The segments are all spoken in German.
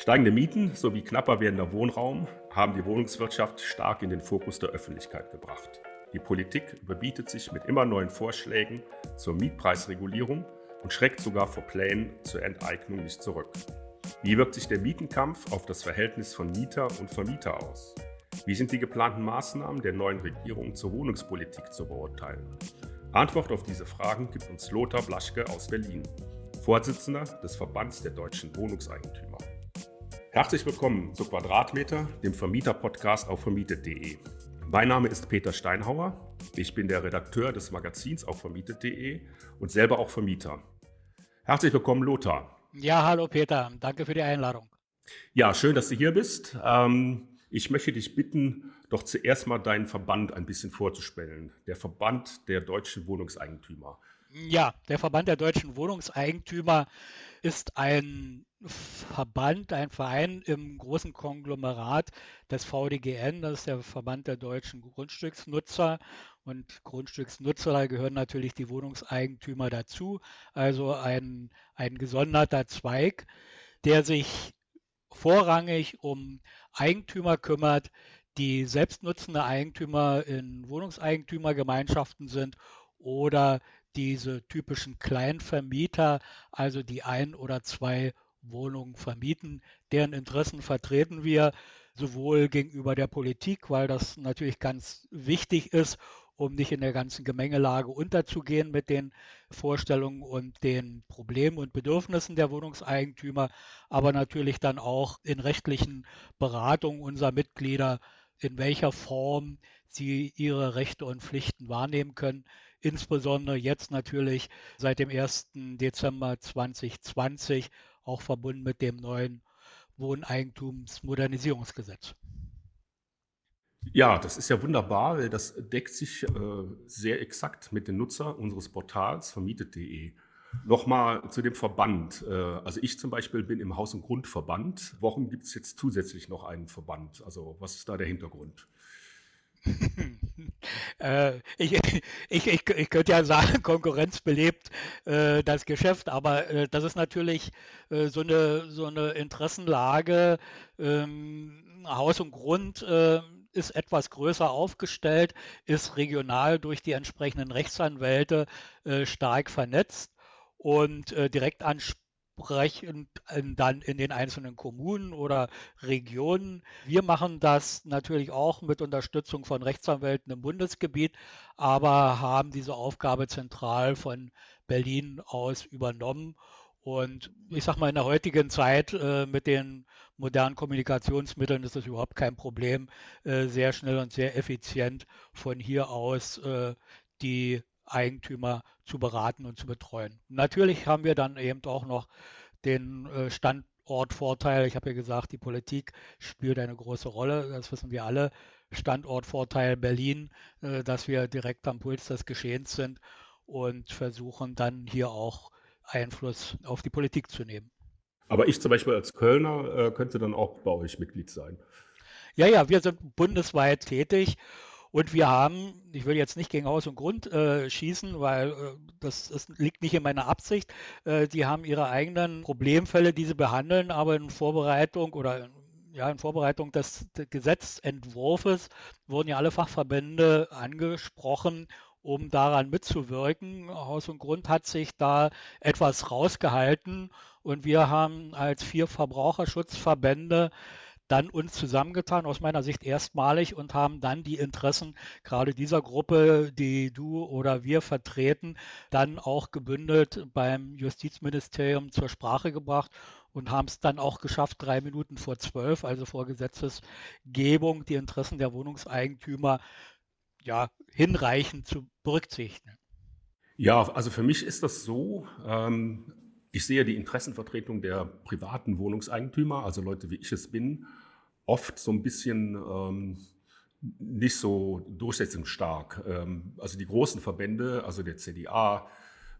Steigende Mieten sowie knapper werdender Wohnraum haben die Wohnungswirtschaft stark in den Fokus der Öffentlichkeit gebracht. Die Politik überbietet sich mit immer neuen Vorschlägen zur Mietpreisregulierung und schreckt sogar vor Plänen zur Enteignung nicht zurück. Wie wirkt sich der Mietenkampf auf das Verhältnis von Mieter und Vermieter aus? Wie sind die geplanten Maßnahmen der neuen Regierung zur Wohnungspolitik zu beurteilen? Antwort auf diese Fragen gibt uns Lothar Blaschke aus Berlin, Vorsitzender des Verbands der deutschen Wohnungseigentümer. Herzlich willkommen zu Quadratmeter, dem Vermieter-Podcast auf vermietet.de. Mein Name ist Peter Steinhauer. Ich bin der Redakteur des Magazins auf vermietet.de und selber auch Vermieter. Herzlich willkommen, Lothar. Ja, hallo Peter. Danke für die Einladung. Ja, schön, dass du hier bist. Ähm, ich möchte dich bitten, doch zuerst mal deinen Verband ein bisschen vorzustellen. Der Verband der deutschen Wohnungseigentümer. Ja, der Verband der deutschen Wohnungseigentümer ist ein Verband, ein Verein im großen Konglomerat des VDGN, das ist der Verband der deutschen Grundstücksnutzer. Und Grundstücksnutzer, da gehören natürlich die Wohnungseigentümer dazu, also ein, ein gesonderter Zweig, der sich vorrangig um Eigentümer kümmert, die selbstnutzende Eigentümer in Wohnungseigentümergemeinschaften sind oder diese typischen Kleinvermieter, also die ein oder zwei Wohnungen vermieten, deren Interessen vertreten wir sowohl gegenüber der Politik, weil das natürlich ganz wichtig ist, um nicht in der ganzen Gemengelage unterzugehen mit den Vorstellungen und den Problemen und Bedürfnissen der Wohnungseigentümer, aber natürlich dann auch in rechtlichen Beratungen unserer Mitglieder, in welcher Form sie ihre Rechte und Pflichten wahrnehmen können insbesondere jetzt natürlich seit dem 1. Dezember 2020 auch verbunden mit dem neuen Wohneigentumsmodernisierungsgesetz. Ja, das ist ja wunderbar, weil das deckt sich äh, sehr exakt mit den Nutzer unseres Portals vermietet.de. Nochmal zu dem Verband. Äh, also ich zum Beispiel bin im Haus- und Grundverband. Warum gibt es jetzt zusätzlich noch einen Verband? Also was ist da der Hintergrund? äh, ich, ich, ich, ich könnte ja sagen, Konkurrenz belebt äh, das Geschäft, aber äh, das ist natürlich äh, so, eine, so eine Interessenlage. Ähm, Haus und Grund äh, ist etwas größer aufgestellt, ist regional durch die entsprechenden Rechtsanwälte äh, stark vernetzt und direkt an entsprechend dann in den einzelnen Kommunen oder Regionen. Wir machen das natürlich auch mit Unterstützung von Rechtsanwälten im Bundesgebiet, aber haben diese Aufgabe zentral von Berlin aus übernommen. Und ich sage mal, in der heutigen Zeit äh, mit den modernen Kommunikationsmitteln ist es überhaupt kein Problem, äh, sehr schnell und sehr effizient von hier aus äh, die Eigentümer zu beraten und zu betreuen. Natürlich haben wir dann eben auch noch den äh, Standortvorteil. Ich habe ja gesagt, die Politik spielt eine große Rolle. Das wissen wir alle. Standortvorteil Berlin, äh, dass wir direkt am Puls des Geschehens sind und versuchen dann hier auch Einfluss auf die Politik zu nehmen. Aber ich zum Beispiel als Kölner äh, könnte dann auch bei euch Mitglied sein. Ja, ja, wir sind bundesweit tätig und wir haben, ich will jetzt nicht gegen Haus und Grund äh, schießen, weil äh, das, das, liegt nicht in meiner Absicht. Äh, die haben ihre eigenen Problemfälle, die sie behandeln, aber in Vorbereitung oder ja, in Vorbereitung des, des Gesetzentwurfs wurden ja alle Fachverbände angesprochen, um daran mitzuwirken. Haus und Grund hat sich da etwas rausgehalten und wir haben als vier Verbraucherschutzverbände dann uns zusammengetan, aus meiner Sicht erstmalig, und haben dann die Interessen gerade dieser Gruppe, die du oder wir vertreten, dann auch gebündelt beim Justizministerium zur Sprache gebracht und haben es dann auch geschafft, drei Minuten vor zwölf, also vor Gesetzesgebung, die Interessen der Wohnungseigentümer ja, hinreichend zu berücksichtigen. Ja, also für mich ist das so, ähm, ich sehe die Interessenvertretung der privaten Wohnungseigentümer, also Leute wie ich es bin, oft so ein bisschen ähm, nicht so durchsetzungsstark. Ähm, also die großen Verbände, also der CDA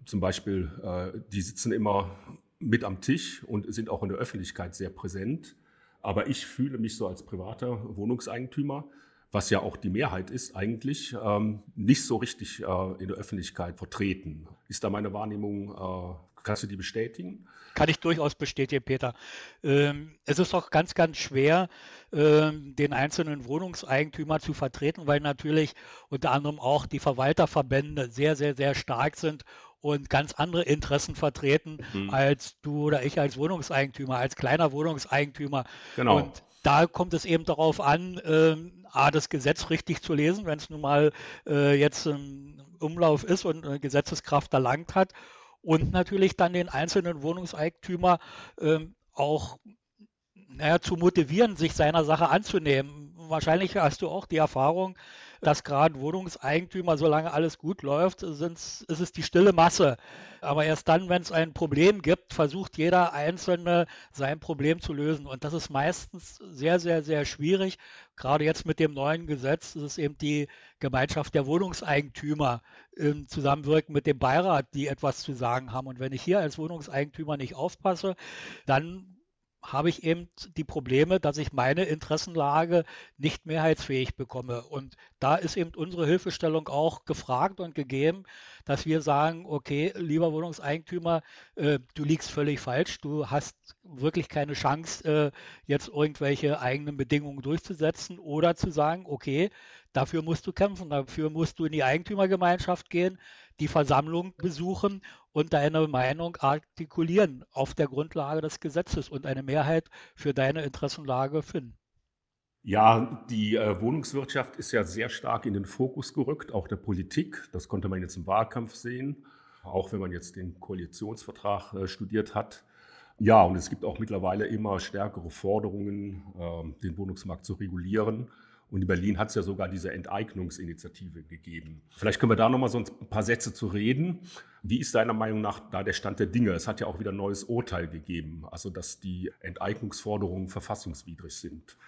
zum Beispiel, äh, die sitzen immer mit am Tisch und sind auch in der Öffentlichkeit sehr präsent. Aber ich fühle mich so als privater Wohnungseigentümer was ja auch die Mehrheit ist, eigentlich ähm, nicht so richtig äh, in der Öffentlichkeit vertreten. Ist da meine Wahrnehmung, äh, kannst du die bestätigen? Kann ich durchaus bestätigen, Peter. Ähm, es ist doch ganz, ganz schwer, ähm, den einzelnen Wohnungseigentümer zu vertreten, weil natürlich unter anderem auch die Verwalterverbände sehr, sehr, sehr stark sind und ganz andere Interessen vertreten mhm. als du oder ich als Wohnungseigentümer, als kleiner Wohnungseigentümer. Genau. Und da kommt es eben darauf an, äh, A, das Gesetz richtig zu lesen, wenn es nun mal äh, jetzt im Umlauf ist und eine Gesetzeskraft erlangt hat. Und natürlich dann den einzelnen Wohnungseigentümer äh, auch naja, zu motivieren, sich seiner Sache anzunehmen. Wahrscheinlich hast du auch die Erfahrung, dass gerade Wohnungseigentümer, solange alles gut läuft, ist es die stille Masse. Aber erst dann, wenn es ein Problem gibt, versucht jeder Einzelne sein Problem zu lösen. Und das ist meistens sehr, sehr, sehr schwierig. Gerade jetzt mit dem neuen Gesetz ist es eben die Gemeinschaft der Wohnungseigentümer im Zusammenwirken mit dem Beirat, die etwas zu sagen haben. Und wenn ich hier als Wohnungseigentümer nicht aufpasse, dann habe ich eben die Probleme, dass ich meine Interessenlage nicht mehrheitsfähig bekomme. Und da ist eben unsere Hilfestellung auch gefragt und gegeben, dass wir sagen, okay, lieber Wohnungseigentümer, äh, du liegst völlig falsch, du hast wirklich keine Chance, äh, jetzt irgendwelche eigenen Bedingungen durchzusetzen oder zu sagen, okay, dafür musst du kämpfen, dafür musst du in die Eigentümergemeinschaft gehen, die Versammlung besuchen und deine Meinung artikulieren auf der Grundlage des Gesetzes und eine Mehrheit für deine Interessenlage finden. Ja, die äh, Wohnungswirtschaft ist ja sehr stark in den Fokus gerückt, auch der Politik. Das konnte man jetzt im Wahlkampf sehen, auch wenn man jetzt den Koalitionsvertrag äh, studiert hat. Ja, und es gibt auch mittlerweile immer stärkere Forderungen, äh, den Wohnungsmarkt zu regulieren. Und in Berlin hat es ja sogar diese Enteignungsinitiative gegeben. Vielleicht können wir da nochmal so ein paar Sätze zu reden. Wie ist deiner Meinung nach da der Stand der Dinge? Es hat ja auch wieder ein neues Urteil gegeben, also dass die Enteignungsforderungen verfassungswidrig sind.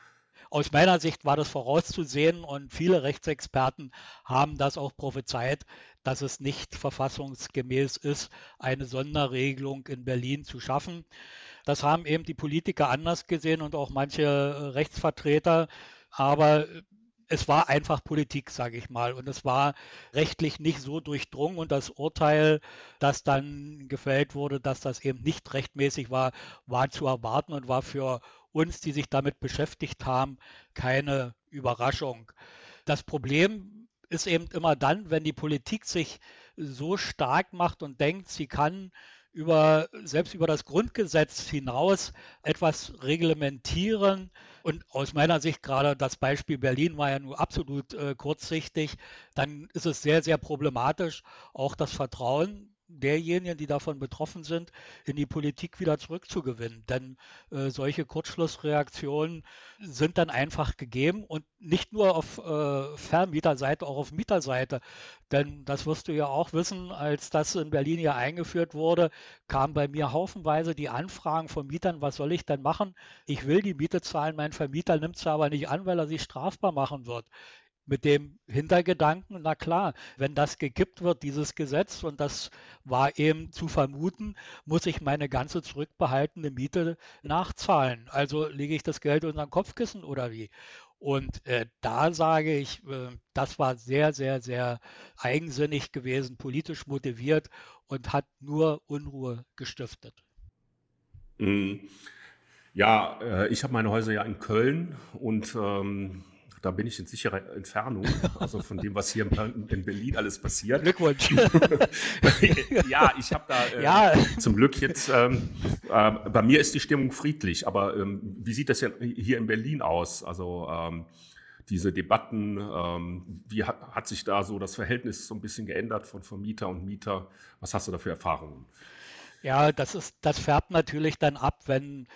Aus meiner Sicht war das vorauszusehen und viele Rechtsexperten haben das auch prophezeit, dass es nicht verfassungsgemäß ist, eine Sonderregelung in Berlin zu schaffen. Das haben eben die Politiker anders gesehen und auch manche Rechtsvertreter aber es war einfach Politik, sage ich mal. Und es war rechtlich nicht so durchdrungen. Und das Urteil, das dann gefällt wurde, dass das eben nicht rechtmäßig war, war zu erwarten und war für uns, die sich damit beschäftigt haben, keine Überraschung. Das Problem ist eben immer dann, wenn die Politik sich so stark macht und denkt, sie kann über, selbst über das Grundgesetz hinaus etwas reglementieren. Und aus meiner Sicht gerade das Beispiel Berlin war ja nur absolut äh, kurzsichtig. Dann ist es sehr, sehr problematisch, auch das Vertrauen derjenigen, die davon betroffen sind, in die Politik wieder zurückzugewinnen. Denn äh, solche Kurzschlussreaktionen sind dann einfach gegeben und nicht nur auf äh, Vermieterseite, auch auf Mieterseite. Denn das wirst du ja auch wissen, als das in Berlin ja eingeführt wurde, kamen bei mir haufenweise die Anfragen von Mietern, was soll ich denn machen? Ich will die Miete zahlen, mein Vermieter nimmt es aber nicht an, weil er sich strafbar machen wird mit dem Hintergedanken, na klar, wenn das gekippt wird, dieses Gesetz, und das war eben zu vermuten, muss ich meine ganze zurückbehaltene Miete nachzahlen. Also lege ich das Geld unter den Kopfkissen oder wie? Und äh, da sage ich, äh, das war sehr, sehr, sehr eigensinnig gewesen, politisch motiviert und hat nur Unruhe gestiftet. Mhm. Ja, äh, ich habe meine Häuser ja in Köln und ähm, da bin ich in sicherer Entfernung, also von dem, was hier in Berlin alles passiert. Glückwunsch. ja, ich habe da äh, ja. zum Glück jetzt, ähm, äh, bei mir ist die Stimmung friedlich, aber ähm, wie sieht das hier in Berlin aus? Also ähm, diese Debatten, ähm, wie hat, hat, sich da so das Verhältnis so ein bisschen geändert von Vermieter und Mieter? Was hast du da für Erfahrungen? Ja, das ist, das färbt natürlich dann ab, wenn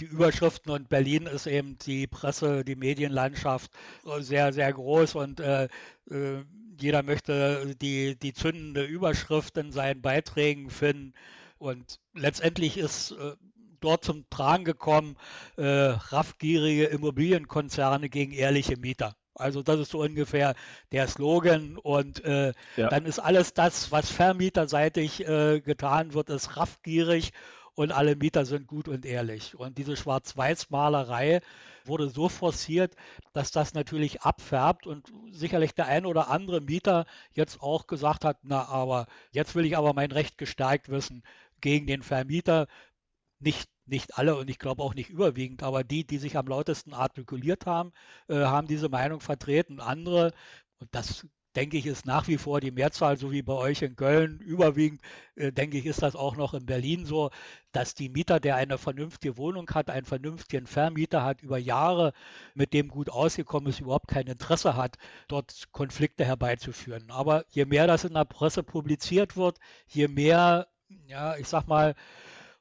die Überschriften und Berlin ist eben die Presse, die Medienlandschaft sehr, sehr groß und äh, äh, jeder möchte die, die zündende Überschrift in seinen Beiträgen finden. Und letztendlich ist äh, dort zum Tragen gekommen, äh, raffgierige Immobilienkonzerne gegen ehrliche Mieter. Also das ist so ungefähr der Slogan und äh, ja. dann ist alles das, was vermieterseitig äh, getan wird, ist raffgierig und alle Mieter sind gut und ehrlich. Und diese Schwarz-Weiß-Malerei wurde so forciert, dass das natürlich abfärbt und sicherlich der ein oder andere Mieter jetzt auch gesagt hat, na aber jetzt will ich aber mein Recht gestärkt wissen gegen den Vermieter. Nicht nicht alle und ich glaube auch nicht überwiegend, aber die, die sich am lautesten artikuliert haben, äh, haben diese Meinung vertreten. Andere, und das denke ich, ist nach wie vor die Mehrzahl, so wie bei euch in Köln. Überwiegend, äh, denke ich, ist das auch noch in Berlin so, dass die Mieter, der eine vernünftige Wohnung hat, einen vernünftigen Vermieter hat, über Jahre mit dem gut ausgekommen ist, überhaupt kein Interesse hat, dort Konflikte herbeizuführen. Aber je mehr das in der Presse publiziert wird, je mehr, ja, ich sag mal,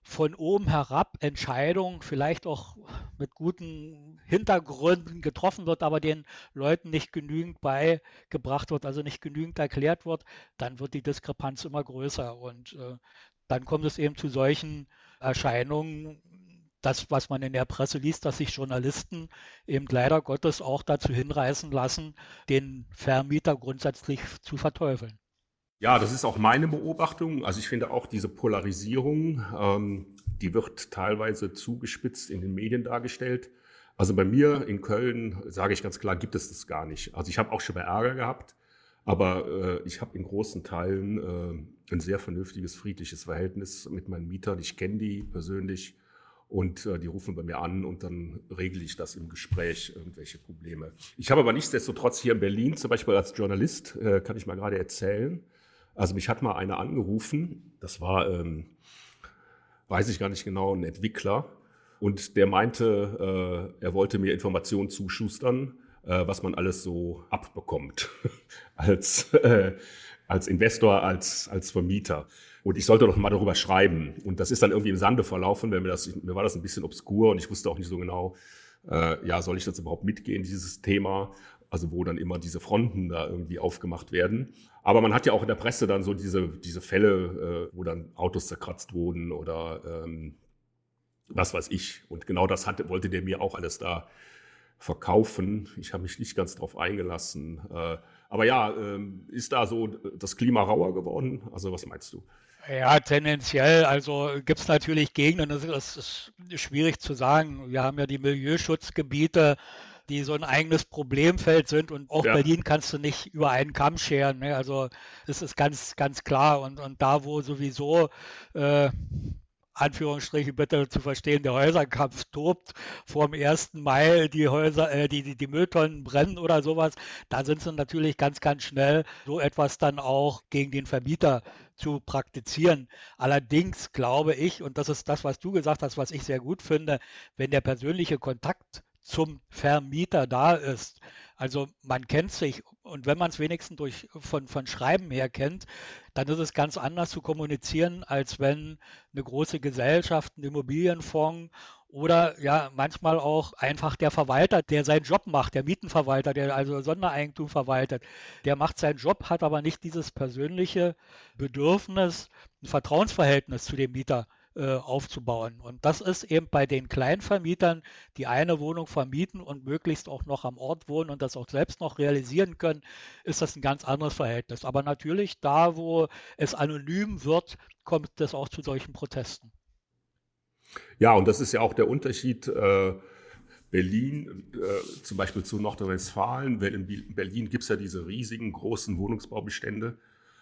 von oben herab Entscheidungen, vielleicht auch mit guten Hintergründen getroffen wird, aber den Leuten nicht genügend beigebracht wird, also nicht genügend erklärt wird, dann wird die Diskrepanz immer größer. Und äh, dann kommt es eben zu solchen Erscheinungen, das, was man in der Presse liest, dass sich Journalisten eben leider Gottes auch dazu hinreißen lassen, den Vermieter grundsätzlich zu verteufeln. Ja, das ist auch meine Beobachtung. Also ich finde auch diese Polarisierung, ähm, die wird teilweise zugespitzt in den Medien dargestellt. Also bei mir in Köln, sage ich ganz klar, gibt es das gar nicht. Also ich habe auch schon mal Ärger gehabt, aber äh, ich habe in großen Teilen äh, ein sehr vernünftiges, friedliches Verhältnis mit meinen Mietern. Ich kenne die persönlich und äh, die rufen bei mir an und dann regle ich das im Gespräch, irgendwelche Probleme. Ich habe aber nichtsdestotrotz hier in Berlin, zum Beispiel als Journalist, äh, kann ich mal gerade erzählen, also mich hat mal einer angerufen, das war, ähm, weiß ich gar nicht genau, ein Entwickler. Und der meinte, äh, er wollte mir Informationen zuschustern, äh, was man alles so abbekommt als, äh, als Investor, als, als Vermieter. Und ich sollte doch mal darüber schreiben. Und das ist dann irgendwie im Sande verlaufen, weil mir, das, mir war das ein bisschen obskur und ich wusste auch nicht so genau, äh, ja, soll ich das überhaupt mitgehen, dieses Thema? also wo dann immer diese Fronten da irgendwie aufgemacht werden. Aber man hat ja auch in der Presse dann so diese, diese Fälle, äh, wo dann Autos zerkratzt wurden oder ähm, was weiß ich. Und genau das hatte, wollte der mir auch alles da verkaufen. Ich habe mich nicht ganz drauf eingelassen. Äh, aber ja, äh, ist da so das Klima rauer geworden? Also was meinst du? Ja, tendenziell. Also gibt es natürlich Gegenden, das ist, das ist schwierig zu sagen. Wir haben ja die Milieuschutzgebiete die so ein eigenes Problemfeld sind und auch ja. Berlin kannst du nicht über einen Kamm scheren. Ne? Also das ist ganz, ganz klar. Und, und da, wo sowieso äh, Anführungsstriche bitte zu verstehen, der Häuserkampf tobt vor dem 1. Mai, die Häuser, äh, die, die, die Mülltonnen brennen oder sowas, da sind sie natürlich ganz, ganz schnell, so etwas dann auch gegen den Vermieter zu praktizieren. Allerdings glaube ich, und das ist das, was du gesagt hast, was ich sehr gut finde, wenn der persönliche Kontakt zum Vermieter da ist. Also man kennt sich und wenn man es wenigstens durch, von, von Schreiben her kennt, dann ist es ganz anders zu kommunizieren, als wenn eine große Gesellschaft, ein Immobilienfonds oder ja manchmal auch einfach der Verwalter, der seinen Job macht, der Mietenverwalter, der also Sondereigentum verwaltet, der macht seinen Job, hat aber nicht dieses persönliche Bedürfnis, ein Vertrauensverhältnis zu dem Mieter äh, aufzubauen. Und das ist eben bei den Kleinvermietern, die eine Wohnung vermieten und möglichst auch noch am Ort wohnen und das auch selbst noch realisieren können, ist das ein ganz anderes Verhältnis. Aber natürlich da, wo es anonym wird, kommt es auch zu solchen Protesten. Ja, und das ist ja auch der Unterschied. Äh Berlin, äh, zum Beispiel zu Nordrhein-Westfalen, in Berlin gibt es ja diese riesigen großen Wohnungsbaubestände,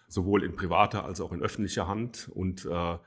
sowohl in privater als auch in öffentlicher Hand. Und äh,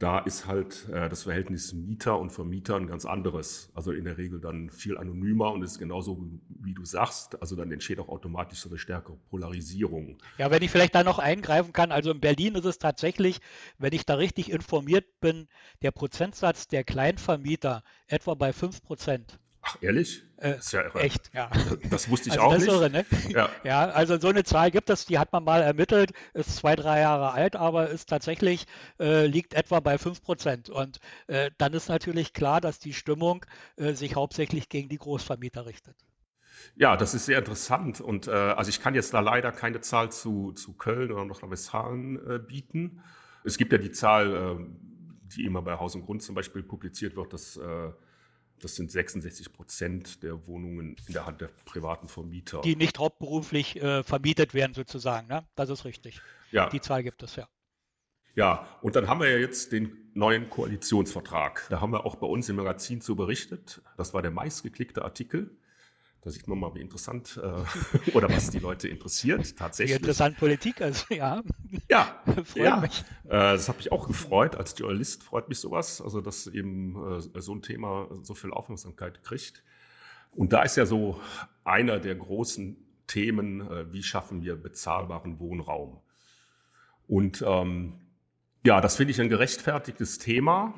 da ist halt äh, das Verhältnis Mieter und Vermieter ein ganz anderes. Also in der Regel dann viel anonymer und ist genauso, wie du sagst. Also dann entsteht auch automatisch so eine stärkere Polarisierung. Ja, wenn ich vielleicht da noch eingreifen kann. Also in Berlin ist es tatsächlich, wenn ich da richtig informiert bin, der Prozentsatz der Kleinvermieter etwa bei 5 Prozent. Ach, ehrlich? Äh, ja echt, ja. Das wusste ich also auch nicht. Irre, ne? ja. ja, also so eine Zahl gibt es, die hat man mal ermittelt, ist zwei, drei Jahre alt, aber ist tatsächlich, äh, liegt etwa bei 5 Prozent. Und äh, dann ist natürlich klar, dass die Stimmung äh, sich hauptsächlich gegen die Großvermieter richtet. Ja, das ist sehr interessant. Und äh, also ich kann jetzt da leider keine Zahl zu, zu Köln oder Nordrhein-Westfalen äh, bieten. Es gibt ja die Zahl, die immer bei Haus und Grund zum Beispiel publiziert wird, dass das sind 66 Prozent der Wohnungen in der Hand der privaten Vermieter. Die nicht hauptberuflich äh, vermietet werden, sozusagen. Ne? Das ist richtig. Ja. Die Zahl gibt es, ja. Ja, und dann haben wir ja jetzt den neuen Koalitionsvertrag. Da haben wir auch bei uns im Magazin zu berichtet. Das war der meistgeklickte Artikel. Da sieht man mal, wie interessant äh, oder was die Leute interessiert tatsächlich. Wie interessant Politik ist, ja. Ja, ja. Mich. Äh, das hat mich auch gefreut. Als Journalist freut mich sowas, also dass eben äh, so ein Thema so viel Aufmerksamkeit kriegt. Und da ist ja so einer der großen Themen, äh, wie schaffen wir bezahlbaren Wohnraum. Und ähm, ja, das finde ich ein gerechtfertigtes Thema.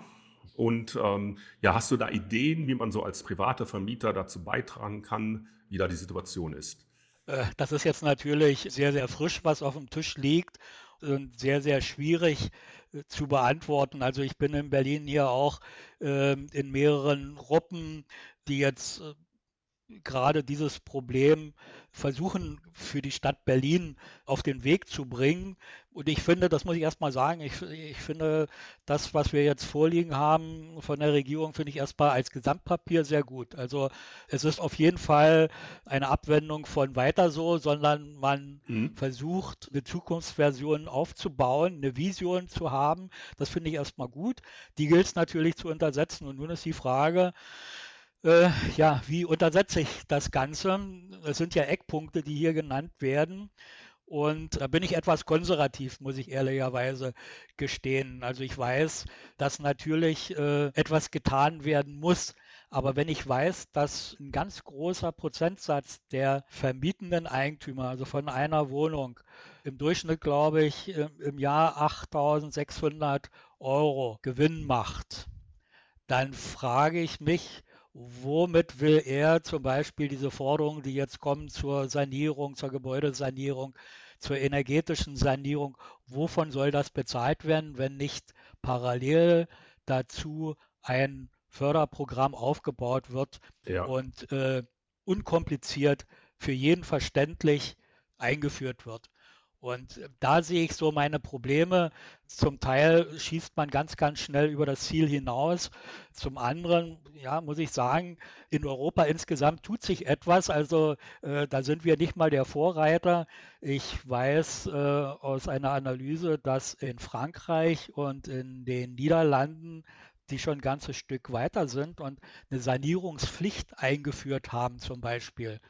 Und ähm, ja, hast du da Ideen, wie man so als privater Vermieter dazu beitragen kann, wie da die Situation ist? Äh, das ist jetzt natürlich sehr, sehr frisch, was auf dem Tisch liegt und sehr, sehr schwierig äh, zu beantworten. Also ich bin in Berlin hier auch äh, in mehreren Gruppen, die jetzt äh, gerade dieses Problem versuchen für die Stadt Berlin auf den Weg zu bringen. Und ich finde, das muss ich erstmal sagen, ich, ich finde, das, was wir jetzt vorliegen haben von der Regierung, finde ich erstmal als Gesamtpapier sehr gut. Also es ist auf jeden Fall eine Abwendung von weiter so, sondern man mhm. versucht, eine Zukunftsversion aufzubauen, eine Vision zu haben. Das finde ich erstmal gut. Die gilt es natürlich zu untersetzen. Und nun ist die Frage, äh, ja, wie untersetze ich das Ganze? Es sind ja Eckpunkte, die hier genannt werden. Und da bin ich etwas konservativ, muss ich ehrlicherweise gestehen. Also ich weiß, dass natürlich äh, etwas getan werden muss. Aber wenn ich weiß, dass ein ganz großer Prozentsatz der vermietenden Eigentümer, also von einer Wohnung, im Durchschnitt, glaube ich, im Jahr 8.600 Euro Gewinn macht, dann frage ich mich, womit will er zum Beispiel diese Forderungen, die jetzt kommen zur Sanierung, zur Gebäudesanierung, zur energetischen Sanierung, wovon soll das bezahlt werden, wenn nicht parallel dazu ein Förderprogramm aufgebaut wird ja. und äh, unkompliziert für jeden verständlich eingeführt wird. Und da sehe ich so meine Probleme. Zum Teil schießt man ganz, ganz schnell über das Ziel hinaus. Zum anderen, ja, muss ich sagen, in Europa insgesamt tut sich etwas. Also äh, da sind wir nicht mal der Vorreiter. Ich weiß äh, aus einer Analyse, dass in Frankreich und in den Niederlanden die schon ein ganzes Stück weiter sind und eine Sanierungspflicht eingeführt haben zum Beispiel.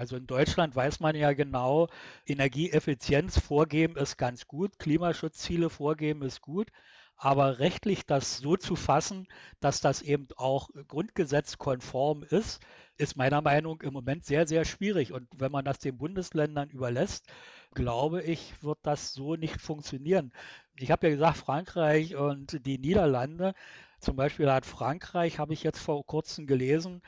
Also in Deutschland weiß man ja genau, Energieeffizienz vorgeben ist ganz gut, Klimaschutzziele vorgeben ist gut, aber rechtlich das so zu fassen, dass das eben auch grundgesetzkonform ist, ist meiner Meinung im Moment sehr, sehr schwierig. Und wenn man das den Bundesländern überlässt, glaube ich, wird das so nicht funktionieren. Ich habe ja gesagt, Frankreich und die Niederlande, zum Beispiel hat Frankreich, habe ich jetzt vor kurzem gelesen,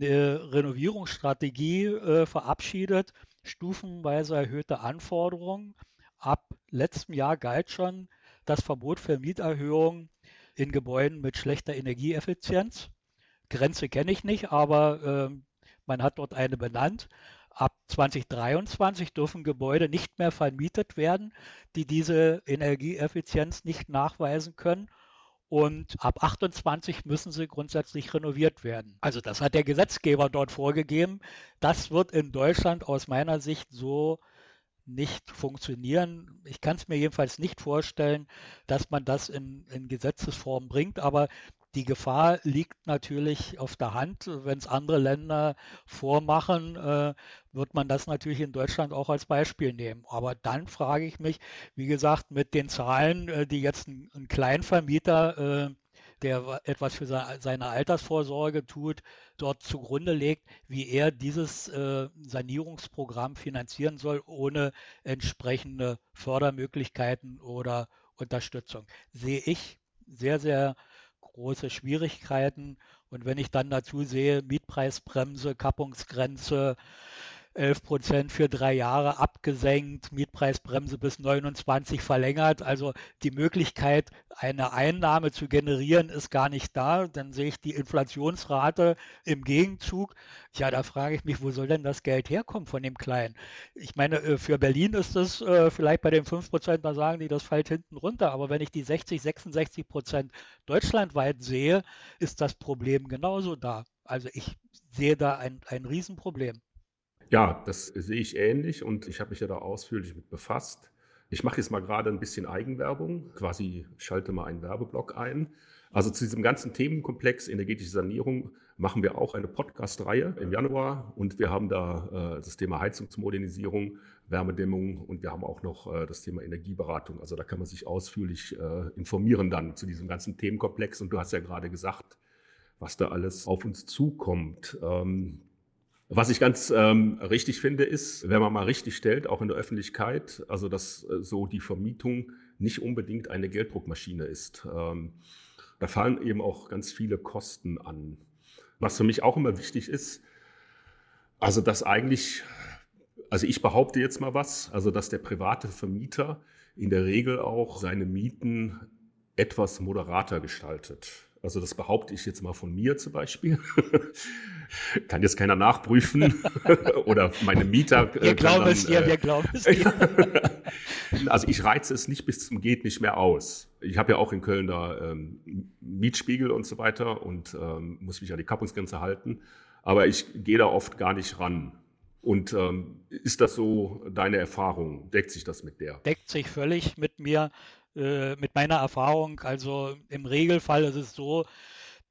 eine Renovierungsstrategie äh, verabschiedet, stufenweise erhöhte Anforderungen. Ab letztem Jahr galt schon das Verbot für Mieterhöhungen in Gebäuden mit schlechter Energieeffizienz. Grenze kenne ich nicht, aber äh, man hat dort eine benannt. Ab 2023 dürfen Gebäude nicht mehr vermietet werden, die diese Energieeffizienz nicht nachweisen können und ab 28 müssen sie grundsätzlich renoviert werden. Also das hat der Gesetzgeber dort vorgegeben. Das wird in Deutschland aus meiner Sicht so nicht funktionieren. Ich kann es mir jedenfalls nicht vorstellen, dass man das in, in Gesetzesform bringt, aber die Gefahr liegt natürlich auf der Hand. Wenn es andere Länder vormachen, äh, wird man das natürlich in Deutschland auch als Beispiel nehmen. Aber dann frage ich mich, wie gesagt, mit den Zahlen, äh, die jetzt ein, ein Kleinvermieter, äh, der etwas für seine Altersvorsorge tut, dort zugrunde legt, wie er dieses äh, Sanierungsprogramm finanzieren soll, ohne entsprechende Fördermöglichkeiten oder Unterstützung. Sehe ich sehr, sehr große Schwierigkeiten. Und wenn ich dann dazu sehe, Mietpreisbremse, Kappungsgrenze, 11 Prozent für drei Jahre abgesenkt, Mietpreisbremse bis 29 verlängert. Also die Möglichkeit, eine Einnahme zu generieren, ist gar nicht da. Dann sehe ich die Inflationsrate im Gegenzug. Ja, da frage ich mich, wo soll denn das Geld herkommen von dem Kleinen? Ich meine, äh, für Berlin ist es äh, vielleicht bei den 5 Prozent, da sagen die, das fällt hinten runter. Aber wenn ich die 60, 66 Prozent deutschlandweit sehe, ist das Problem genauso da. Also ich sehe da ein, ein Riesenproblem. Ja, das sehe ich ähnlich und ich habe mich ja da ausführlich mit befasst. Ich mache jetzt mal gerade ein bisschen Eigenwerbung, quasi schalte mal einen Werbeblock ein. Also zu diesem ganzen Themenkomplex energetische Sanierung machen wir auch eine Podcast-Reihe im Januar und wir haben da äh, das Thema Heizungsmodernisierung, Wärmedämmung und wir haben auch noch äh, das Thema Energieberatung. Also da kann man sich ausführlich äh, informieren dann zu diesem ganzen Themenkomplex und du hast ja gerade gesagt, was da alles auf uns zukommt. Ähm, was ich ganz ähm, richtig finde, ist, wenn man mal richtig stellt, auch in der Öffentlichkeit, also dass äh, so die Vermietung nicht unbedingt eine Gelddruckmaschine ist. Ähm, da fallen eben auch ganz viele Kosten an. Was für mich auch immer wichtig ist, also dass eigentlich, also ich behaupte jetzt mal was, also dass der private Vermieter in der Regel auch seine Mieten etwas moderater gestaltet. Also das behaupte ich jetzt mal von mir zum Beispiel. kann jetzt keiner nachprüfen oder meine Mieter. Wir glauben dann, es dir, äh, wir glauben es dir. also ich reize es nicht bis zum geht nicht mehr aus. Ich habe ja auch in Köln da ähm, Mietspiegel und so weiter und ähm, muss mich an die Kappungsgrenze halten. Aber ich gehe da oft gar nicht ran. Und ähm, ist das so deine Erfahrung? Deckt sich das mit der? Deckt sich völlig mit mir. Äh, mit meiner Erfahrung. Also im Regelfall ist es so,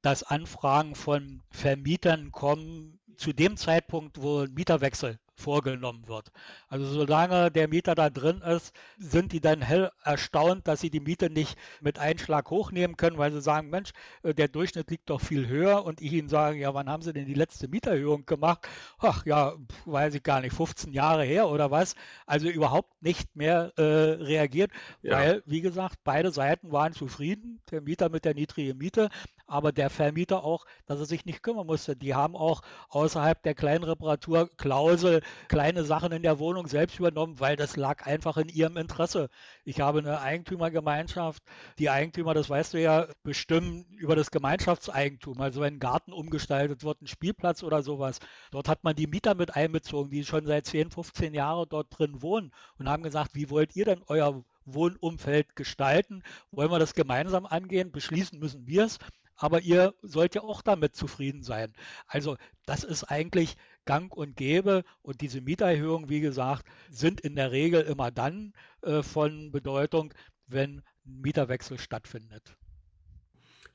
dass Anfragen von Vermietern kommen zu dem Zeitpunkt, wo ein Mieterwechsel vorgenommen wird. Also solange der Mieter da drin ist, sind die dann hell erstaunt, dass sie die Miete nicht mit Einschlag hochnehmen können, weil sie sagen, Mensch, äh, der Durchschnitt liegt doch viel höher und ich ihnen sage, ja, wann haben sie denn die letzte Mieterhöhung gemacht? Ach ja, weiß ich gar nicht, 15 Jahre her oder was? Also überhaupt nicht mehr äh, reagiert, ja. weil, wie gesagt, beide Seiten waren zufrieden, der Mieter mit der niedrigen Miete, aber der Vermieter auch, dass er sich nicht kümmern musste. Die haben auch außerhalb der kleinen Reparaturklausel kleine Sachen in der Wohnung selbst übernommen, weil das lag einfach in ihrem Interesse. Ich habe eine Eigentümergemeinschaft. Die Eigentümer, das weißt du ja, bestimmen über das Gemeinschaftseigentum. Also wenn ein Garten umgestaltet wird, ein Spielplatz oder sowas. Dort hat man die Mieter mit einbezogen, die schon seit 10, 15 Jahren dort drin wohnen und haben gesagt, wie wollt ihr denn euer Wohnumfeld gestalten? Wollen wir das gemeinsam angehen? Beschließen müssen wir es aber ihr sollt ja auch damit zufrieden sein. Also das ist eigentlich gang und gäbe und diese Mieterhöhungen, wie gesagt, sind in der Regel immer dann äh, von Bedeutung, wenn ein Mieterwechsel stattfindet.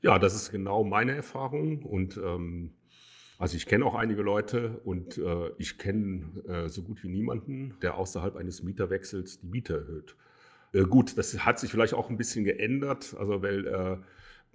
Ja, das ist genau meine Erfahrung und ähm, also ich kenne auch einige Leute und äh, ich kenne äh, so gut wie niemanden, der außerhalb eines Mieterwechsels die Miete erhöht. Äh, gut, das hat sich vielleicht auch ein bisschen geändert, also weil äh,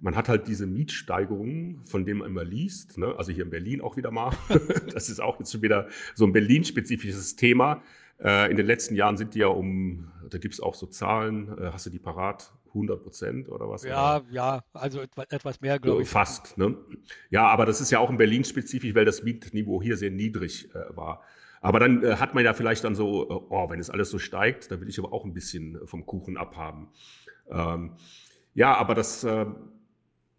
man hat halt diese Mietsteigerungen, von denen man immer liest, ne? also hier in Berlin auch wieder mal. das ist auch jetzt schon wieder so ein Berlin-spezifisches Thema. Äh, in den letzten Jahren sind die ja um, da gibt es auch so Zahlen, äh, hast du die parat? 100 Prozent oder was? Ja, oder? ja, also etwas mehr, glaube ich. Fast, ne? Ja, aber das ist ja auch in Berlin spezifisch, weil das Mietniveau hier sehr niedrig äh, war. Aber dann äh, hat man ja vielleicht dann so, äh, oh, wenn es alles so steigt, dann will ich aber auch ein bisschen vom Kuchen abhaben. Ähm, ja, aber das äh,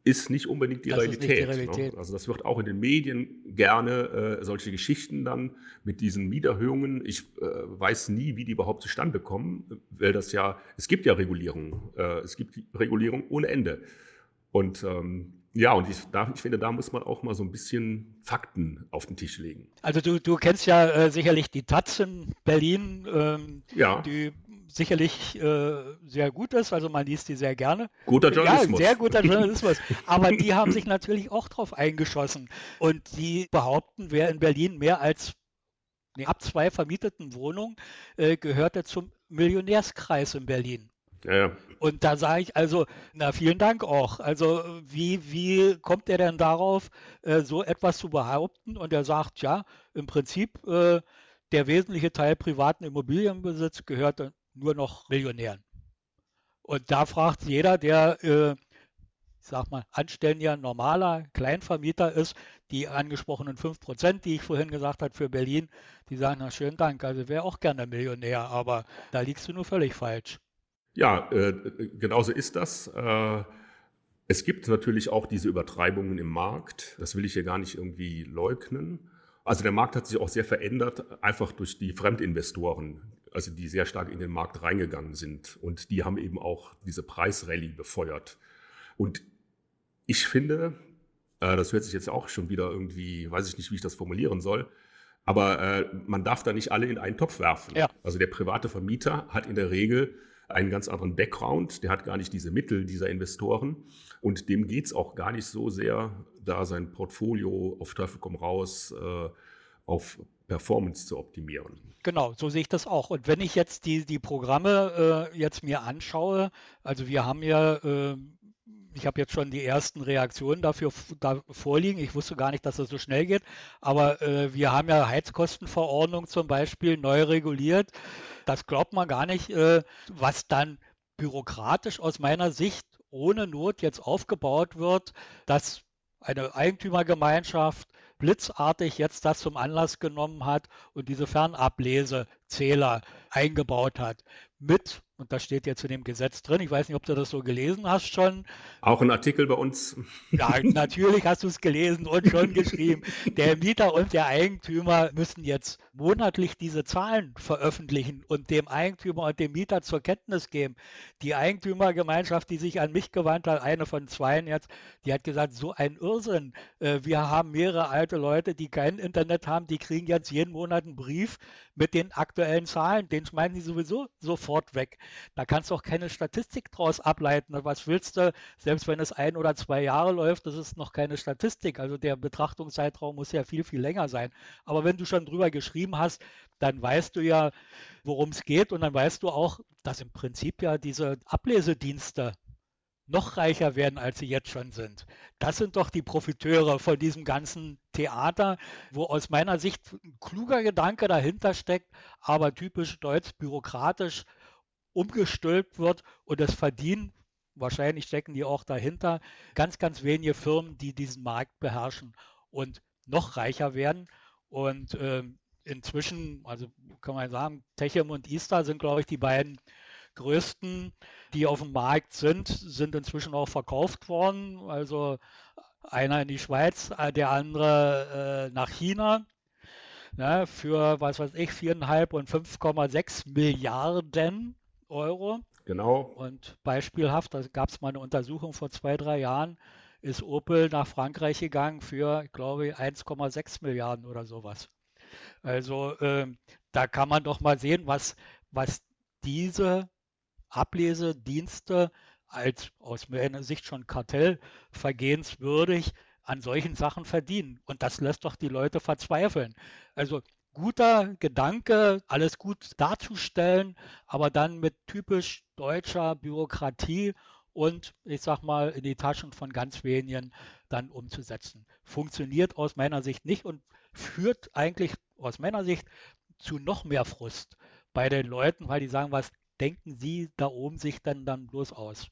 ist nicht unbedingt die, Realität, nicht die Realität. Ne? Also das wird auch in den Medien gerne äh, solche Geschichten dann mit diesen Mieterhöhungen. Ich äh, weiß nie, wie die überhaupt zustande kommen, weil das ja, es gibt ja Regulierung, äh, es gibt Regulierung ohne Ende. Und ähm, ja, und ich, da, ich finde, da muss man auch mal so ein bisschen Fakten auf den Tisch legen. Also du, du kennst ja äh, sicherlich die Taz in Berlin, ähm, ja. die sicherlich äh, sehr gut ist, also man liest die sehr gerne. Guter Journalismus. Ja, sehr guter Journalismus. Aber die haben sich natürlich auch drauf eingeschossen. Und die behaupten, wer in Berlin mehr als nee, ab zwei vermieteten Wohnungen äh, gehört er zum Millionärskreis in Berlin. Ja, ja. Und da sage ich also, na vielen Dank auch. Also wie, wie kommt er denn darauf, äh, so etwas zu behaupten? Und er sagt, ja, im Prinzip äh, der wesentliche Teil privaten Immobilienbesitz gehört nur noch Millionären. Und da fragt jeder, der, äh, ich sag mal, anständiger, normaler Kleinvermieter ist, die angesprochenen 5%, die ich vorhin gesagt habe für Berlin, die sagen, na schönen Dank, also wäre auch gerne Millionär, aber da liegst du nur völlig falsch. Ja, äh, genauso ist das. Äh, es gibt natürlich auch diese Übertreibungen im Markt. Das will ich hier gar nicht irgendwie leugnen. Also der Markt hat sich auch sehr verändert, einfach durch die Fremdinvestoren, also die sehr stark in den Markt reingegangen sind. Und die haben eben auch diese Preisrallye befeuert. Und ich finde, äh, das hört sich jetzt auch schon wieder irgendwie, weiß ich nicht, wie ich das formulieren soll, aber äh, man darf da nicht alle in einen Topf werfen. Ja. Also der private Vermieter hat in der Regel einen ganz anderen Background, der hat gar nicht diese Mittel dieser Investoren und dem geht es auch gar nicht so sehr, da sein Portfolio auf Teufel komm raus äh, auf Performance zu optimieren. Genau, so sehe ich das auch. Und wenn ich jetzt die, die Programme äh, jetzt mir anschaue, also wir haben ja äh, ich habe jetzt schon die ersten Reaktionen dafür da vorliegen. Ich wusste gar nicht, dass das so schnell geht. Aber äh, wir haben ja Heizkostenverordnung zum Beispiel neu reguliert. Das glaubt man gar nicht, äh, was dann bürokratisch aus meiner Sicht ohne Not jetzt aufgebaut wird, dass eine Eigentümergemeinschaft blitzartig jetzt das zum Anlass genommen hat und diese Fernablesezähler eingebaut hat. Mit und das steht jetzt in dem Gesetz drin. Ich weiß nicht, ob du das so gelesen hast schon. Auch ein Artikel bei uns. Ja, natürlich hast du es gelesen und schon geschrieben. Der Mieter und der Eigentümer müssen jetzt monatlich diese Zahlen veröffentlichen und dem Eigentümer und dem Mieter zur Kenntnis geben. Die Eigentümergemeinschaft, die sich an mich gewandt hat, eine von zweien jetzt, die hat gesagt, so ein Irrsinn. Äh, wir haben mehrere alte Leute, die kein Internet haben, die kriegen jetzt jeden Monat einen Brief mit den aktuellen Zahlen. Den schmeißen die sowieso sofort weg. Da kannst du auch keine Statistik draus ableiten. Was willst du, selbst wenn es ein oder zwei Jahre läuft, das ist noch keine Statistik. Also der Betrachtungszeitraum muss ja viel, viel länger sein. Aber wenn du schon drüber geschrieben hast, dann weißt du ja, worum es geht und dann weißt du auch, dass im Prinzip ja diese Ablesedienste noch reicher werden, als sie jetzt schon sind. Das sind doch die Profiteure von diesem ganzen Theater, wo aus meiner Sicht ein kluger Gedanke dahinter steckt, aber typisch deutsch bürokratisch umgestülpt wird und das verdienen, wahrscheinlich stecken die auch dahinter, ganz, ganz wenige Firmen, die diesen Markt beherrschen und noch reicher werden. Und äh, inzwischen, also kann man sagen, Techem und Ista sind, glaube ich, die beiden größten, die auf dem Markt sind, sind inzwischen auch verkauft worden. Also einer in die Schweiz, äh, der andere äh, nach China ne, für, was weiß ich, 4,5 und 5,6 Milliarden Euro. Genau. Und beispielhaft, da gab es mal eine Untersuchung vor zwei, drei Jahren, ist Opel nach Frankreich gegangen für, ich glaube, 1,6 Milliarden oder sowas. Also äh, da kann man doch mal sehen, was, was diese Ablesedienste als aus meiner Sicht schon kartellvergehenswürdig an solchen Sachen verdienen. Und das lässt doch die Leute verzweifeln. Also guter Gedanke, alles gut darzustellen, aber dann mit typisch deutscher Bürokratie und ich sag mal in die Taschen von ganz wenigen dann umzusetzen. Funktioniert aus meiner Sicht nicht und führt eigentlich aus meiner Sicht zu noch mehr Frust bei den Leuten, weil die sagen, was denken sie da oben sich dann dann bloß aus?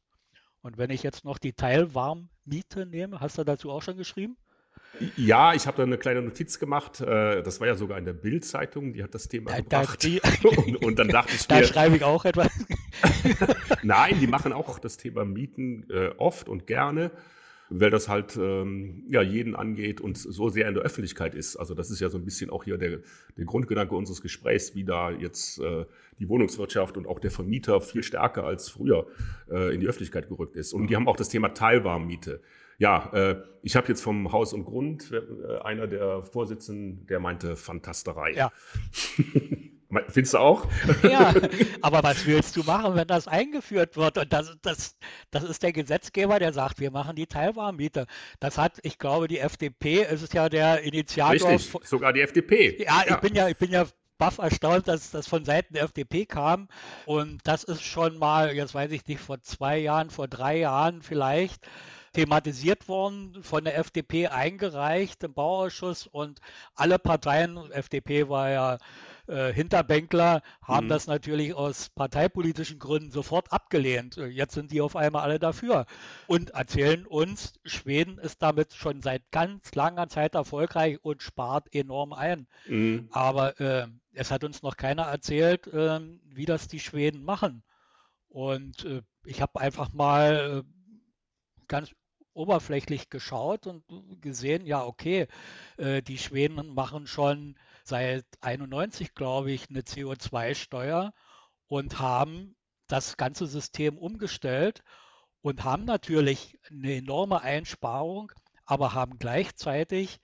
Und wenn ich jetzt noch die Teilwarmmiete nehme, hast du dazu auch schon geschrieben? Ja, ich habe da eine kleine Notiz gemacht. Äh, das war ja sogar in der Bild-Zeitung, die hat das Thema da, gebracht. die, und, und, dann dachte ich mir. Da schreibe ich auch etwas. Nein, die machen auch das Thema Mieten äh, oft und gerne weil das halt ähm, ja, jeden angeht und so sehr in der Öffentlichkeit ist. Also das ist ja so ein bisschen auch hier der, der Grundgedanke unseres Gesprächs, wie da jetzt äh, die Wohnungswirtschaft und auch der Vermieter viel stärker als früher äh, in die Öffentlichkeit gerückt ist. Und die haben auch das Thema Teilwarmmiete. Ja, äh, ich habe jetzt vom Haus und Grund äh, einer der Vorsitzenden, der meinte Fantasterei. Ja. Findest du auch? Ja, aber was willst du machen, wenn das eingeführt wird? Und das, das, das ist der Gesetzgeber, der sagt, wir machen die Teilwarmmiete. Das hat, ich glaube, die FDP, es ist ja der Initiator. Richtig, sogar die FDP. Ja, ja, ich bin ja, ich bin ja baff erstaunt, dass das von Seiten der FDP kam. Und das ist schon mal, jetzt weiß ich nicht, vor zwei Jahren, vor drei Jahren vielleicht thematisiert worden, von der FDP eingereicht im Bauausschuss und alle Parteien, FDP war ja äh, Hinterbänkler haben mhm. das natürlich aus parteipolitischen Gründen sofort abgelehnt. Äh, jetzt sind die auf einmal alle dafür und erzählen uns, Schweden ist damit schon seit ganz langer Zeit erfolgreich und spart enorm ein. Mhm. Aber äh, es hat uns noch keiner erzählt, äh, wie das die Schweden machen. Und äh, ich habe einfach mal ganz oberflächlich geschaut und gesehen, ja, okay, die Schweden machen schon seit 91, glaube ich, eine CO2-Steuer und haben das ganze System umgestellt und haben natürlich eine enorme Einsparung, aber haben gleichzeitig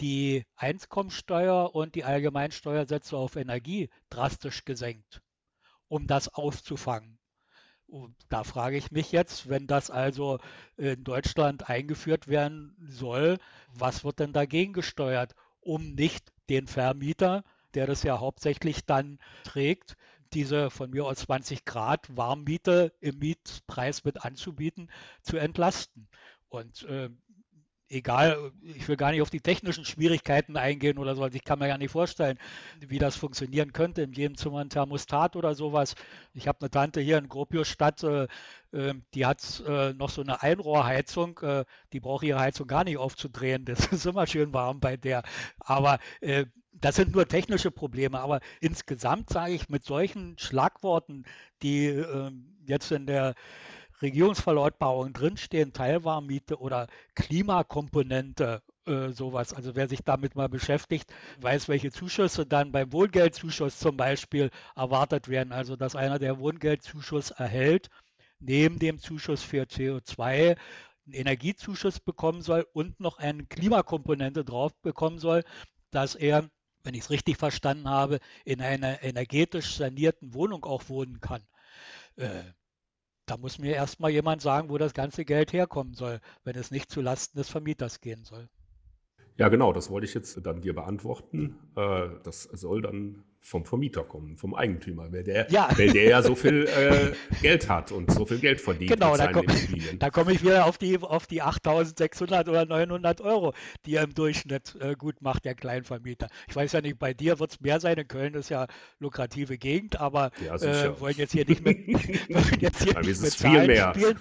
die Einkommensteuer und die Allgemeinsteuersätze auf Energie drastisch gesenkt, um das aufzufangen. Da frage ich mich jetzt, wenn das also in Deutschland eingeführt werden soll, was wird denn dagegen gesteuert, um nicht den Vermieter, der das ja hauptsächlich dann trägt, diese von mir aus 20 Grad Warmmiete im Mietpreis mit anzubieten, zu entlasten. Und äh, egal, ich will gar nicht auf die technischen Schwierigkeiten eingehen oder so, also ich kann mir gar nicht vorstellen, wie das funktionieren könnte. In jedem Zimmer ein Thermostat oder sowas. Ich habe eine Tante hier in Gropiusstadt, äh, ähm, die hat äh, noch so eine Einrohrheizung, äh, die braucht ihre Heizung gar nicht aufzudrehen. Das ist immer schön warm bei der. Aber äh, das sind nur technische Probleme, aber insgesamt sage ich mit solchen Schlagworten, die ähm, jetzt in der Regierungsverlautbarung drinstehen, Teilwarmmiete oder Klimakomponente, äh, sowas. Also wer sich damit mal beschäftigt, weiß, welche Zuschüsse dann beim Wohngeldzuschuss zum Beispiel erwartet werden. Also dass einer der Wohngeldzuschuss erhält, neben dem Zuschuss für CO2 einen Energiezuschuss bekommen soll und noch eine Klimakomponente drauf bekommen soll, dass er, wenn ich es richtig verstanden habe, in einer energetisch sanierten Wohnung auch wohnen kann. Äh, da muss mir erstmal jemand sagen, wo das ganze Geld herkommen soll, wenn es nicht zulasten des Vermieters gehen soll. Ja, genau, das wollte ich jetzt dann dir beantworten. Äh, das soll dann vom Vermieter kommen, vom Eigentümer, weil der ja, weil der ja so viel äh, Geld hat und so viel Geld verdient genau, mit seinen da komm. Da komme ich wieder auf die, auf die 8.600 oder 900 Euro, die er im Durchschnitt äh, gut macht, der Kleinvermieter. Ich weiß ja nicht, bei dir wird es mehr sein, in Köln ist ja lukrative Gegend, aber ja, äh, wollen jetzt hier nicht mit, jetzt hier nicht mit Zahlen mehr. spielen.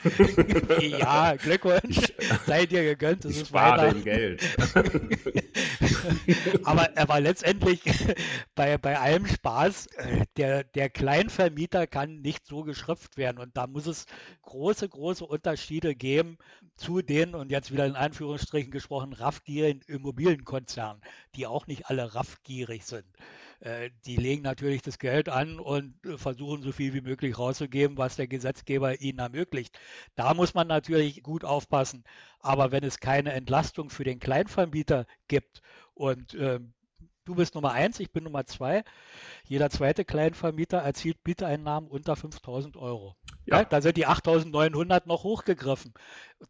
ja, Glückwunsch, sei dir gegönnt, das ich ist spare weiter. Geld. aber er war letztendlich bei, bei allem Spaß, äh, der, der Kleinvermieter kann nicht so geschrifft werden. Und da muss es große, große Unterschiede geben zu den, und jetzt wieder in Anführungsstrichen gesprochen, raffgierigen Immobilienkonzernen, die auch nicht alle raffgierig sind. Äh, die legen natürlich das Geld an und versuchen so viel wie möglich rauszugeben, was der Gesetzgeber ihnen ermöglicht. Da muss man natürlich gut aufpassen. Aber wenn es keine Entlastung für den Kleinvermieter gibt und ähm, Du bist Nummer eins, ich bin Nummer zwei. Jeder zweite Kleinvermieter erzielt Mieteinnahmen unter 5000 Euro. Ja. ja. da sind die 8900 noch hochgegriffen.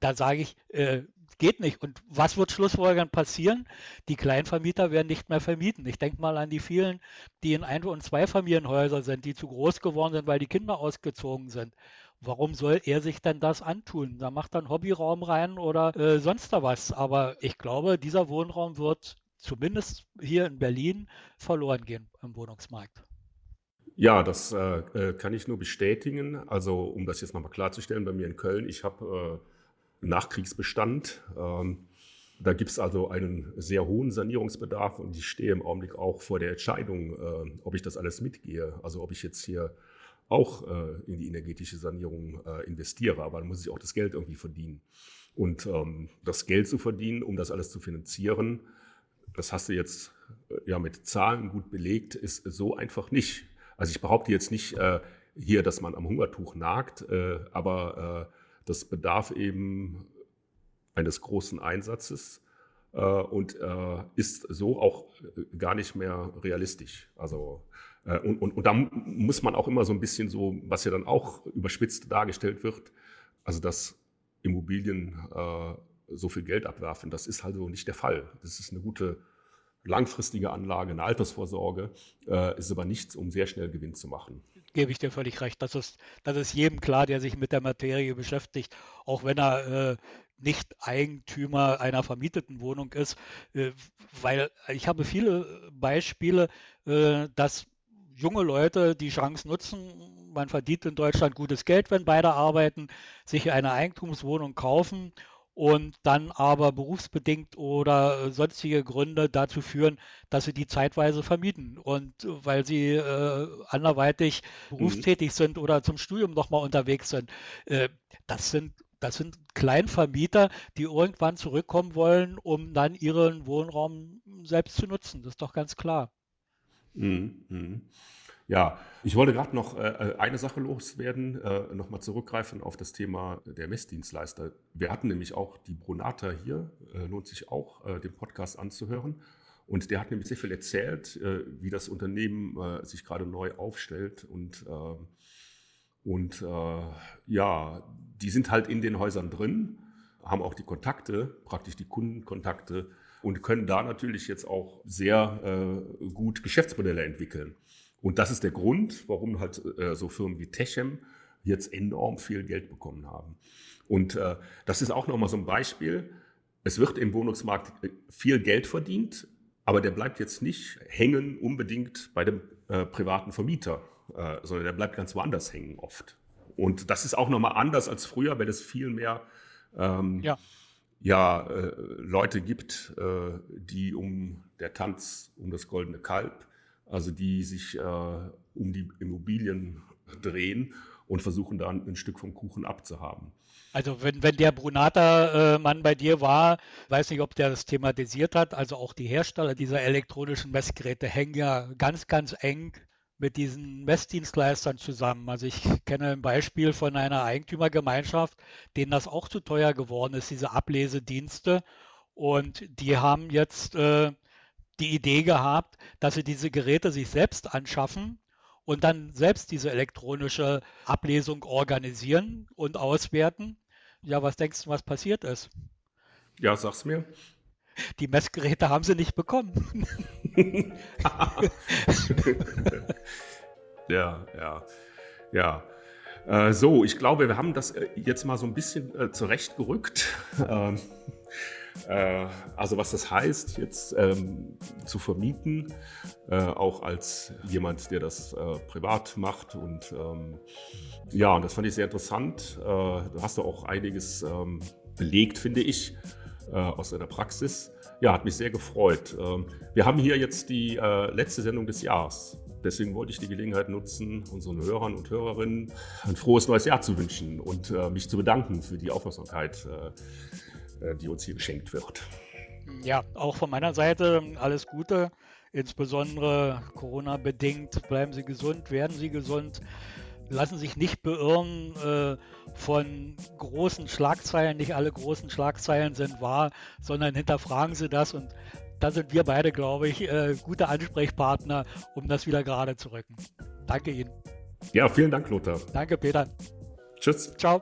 Da sage ich, äh, geht nicht. Und was wird schlussfolgernd passieren? Die Kleinvermieter werden nicht mehr vermieten. Ich denke mal an die vielen, die in Ein- und Zweifamilienhäusern sind, die zu groß geworden sind, weil die Kinder ausgezogen sind. Warum soll er sich denn das antun? Da macht dann Hobbyraum rein oder äh, sonst da was. Aber ich glaube, dieser Wohnraum wird zumindest hier in Berlin verloren gehen im Wohnungsmarkt. Ja, das äh, äh, kann ich nur bestätigen. Also um das jetzt nochmal klarzustellen, bei mir in Köln, ich habe äh, Nachkriegsbestand. Ähm, da gibt es also einen sehr hohen Sanierungsbedarf und ich stehe im Augenblick auch vor der Entscheidung, äh, ob ich das alles mitgehe. Also ob ich jetzt hier auch äh, in die energetische Sanierung äh, investiere, aber dann muss ich auch das Geld irgendwie verdienen. Und ähm, das Geld zu verdienen, um das alles zu finanzieren, das hast du jetzt äh, ja mit Zahlen gut belegt, ist so einfach nicht. Also ich behaupte jetzt nicht äh, hier, dass man am Hungertuch nagt, äh, aber äh, das bedarf eben eines großen Einsatzes äh, und äh, ist so auch gar nicht mehr realistisch. Also und, und, und da muss man auch immer so ein bisschen so, was ja dann auch überspitzt dargestellt wird, also dass Immobilien so viel Geld abwerfen. Das ist halt so nicht der Fall. Das ist eine gute langfristige Anlage, eine Altersvorsorge, äh, ist aber nichts, um sehr schnell Gewinn zu machen. Gebe ich dir völlig recht. Das ist, das ist jedem klar, der sich mit der Materie beschäftigt, auch wenn er äh, nicht Eigentümer einer vermieteten Wohnung ist, äh, weil ich habe viele Beispiele, äh, dass junge Leute die Chance nutzen, man verdient in Deutschland gutes Geld, wenn beide arbeiten, sich eine Eigentumswohnung kaufen und dann aber berufsbedingt oder sonstige Gründe dazu führen, dass sie die zeitweise vermieten. Und weil sie äh, anderweitig mhm. berufstätig sind oder zum Studium nochmal unterwegs sind, äh, das sind das sind Kleinvermieter, die irgendwann zurückkommen wollen, um dann ihren Wohnraum selbst zu nutzen. Das ist doch ganz klar. Mhm. Ja, ich wollte gerade noch äh, äh, eine Sache loswerden, äh, nochmal zurückgreifen auf das Thema der Messdienstleister. Wir hatten nämlich auch die Brunata hier, äh, lohnt sich auch, äh, den Podcast anzuhören. Und der hat nämlich sehr viel erzählt, äh, wie das Unternehmen äh, sich gerade neu aufstellt und Und ja, die sind halt in den Häusern drin, haben auch die Kontakte, praktisch die Kundenkontakte und können da natürlich jetzt auch sehr gut Geschäftsmodelle entwickeln. Und das ist der Grund, warum halt äh, so Firmen wie Techem jetzt enorm viel Geld bekommen haben. Und äh, das ist auch nochmal so ein Beispiel. Es wird im Wohnungsmarkt viel Geld verdient, aber der bleibt jetzt nicht hängen unbedingt bei dem äh, privaten Vermieter, äh, sondern der bleibt ganz woanders hängen oft. Und das ist auch nochmal anders als früher, weil es viel mehr ähm, ja. ja äh, Leute gibt, äh, die um der Tanz um das goldene Kalb, also die sich äh, um die Immobilien drehen und versuchen dann ein Stück vom Kuchen abzuhaben. Also wenn, wenn der Brunata-Mann bei dir war, weiß nicht, ob der das thematisiert hat, also auch die Hersteller dieser elektronischen Messgeräte hängen ja ganz, ganz eng mit diesen Messdienstleistern zusammen. Also ich kenne ein Beispiel von einer Eigentümergemeinschaft, denen das auch zu teuer geworden ist, diese Ablesedienste. Und die haben jetzt äh, die Idee gehabt, dass sie diese Geräte sich selbst anschaffen und dann selbst diese elektronische Ablesung organisieren und auswerten. Ja, was denkst du, was passiert ist? Ja, sag's mir. Die Messgeräte haben sie nicht bekommen. ja, ja, ja. Äh, so, ich glaube, wir haben das äh, jetzt mal so ein bisschen äh, zurechtgerückt. Äh, also was das heißt, jetzt ähm, zu vermieten, äh, auch als jemand, der das äh, privat macht. Und ähm, ja, und das fand ich sehr interessant. Äh, da hast du auch einiges ähm, belegt, finde ich, äh, aus deiner Praxis. Ja, hat mich sehr gefreut. Ähm, wir haben hier jetzt die äh, letzte Sendung des Jahres. Deswegen wollte ich die Gelegenheit nutzen, unseren Hörern und Hörerinnen ein frohes neues Jahr zu wünschen und mich zu bedanken für die Aufmerksamkeit die uns hier geschenkt wird. Ja, auch von meiner Seite alles Gute. Insbesondere Corona-bedingt. Bleiben Sie gesund, werden Sie gesund. Lassen sich nicht beirren äh, von großen Schlagzeilen. Nicht alle großen Schlagzeilen sind wahr, sondern hinterfragen Sie das. Und da sind wir beide, glaube ich, äh, gute Ansprechpartner, um das wieder gerade zu rücken. Danke Ihnen. Ja, vielen Dank, Lothar. Danke, Peter. Tschüss. Ciao.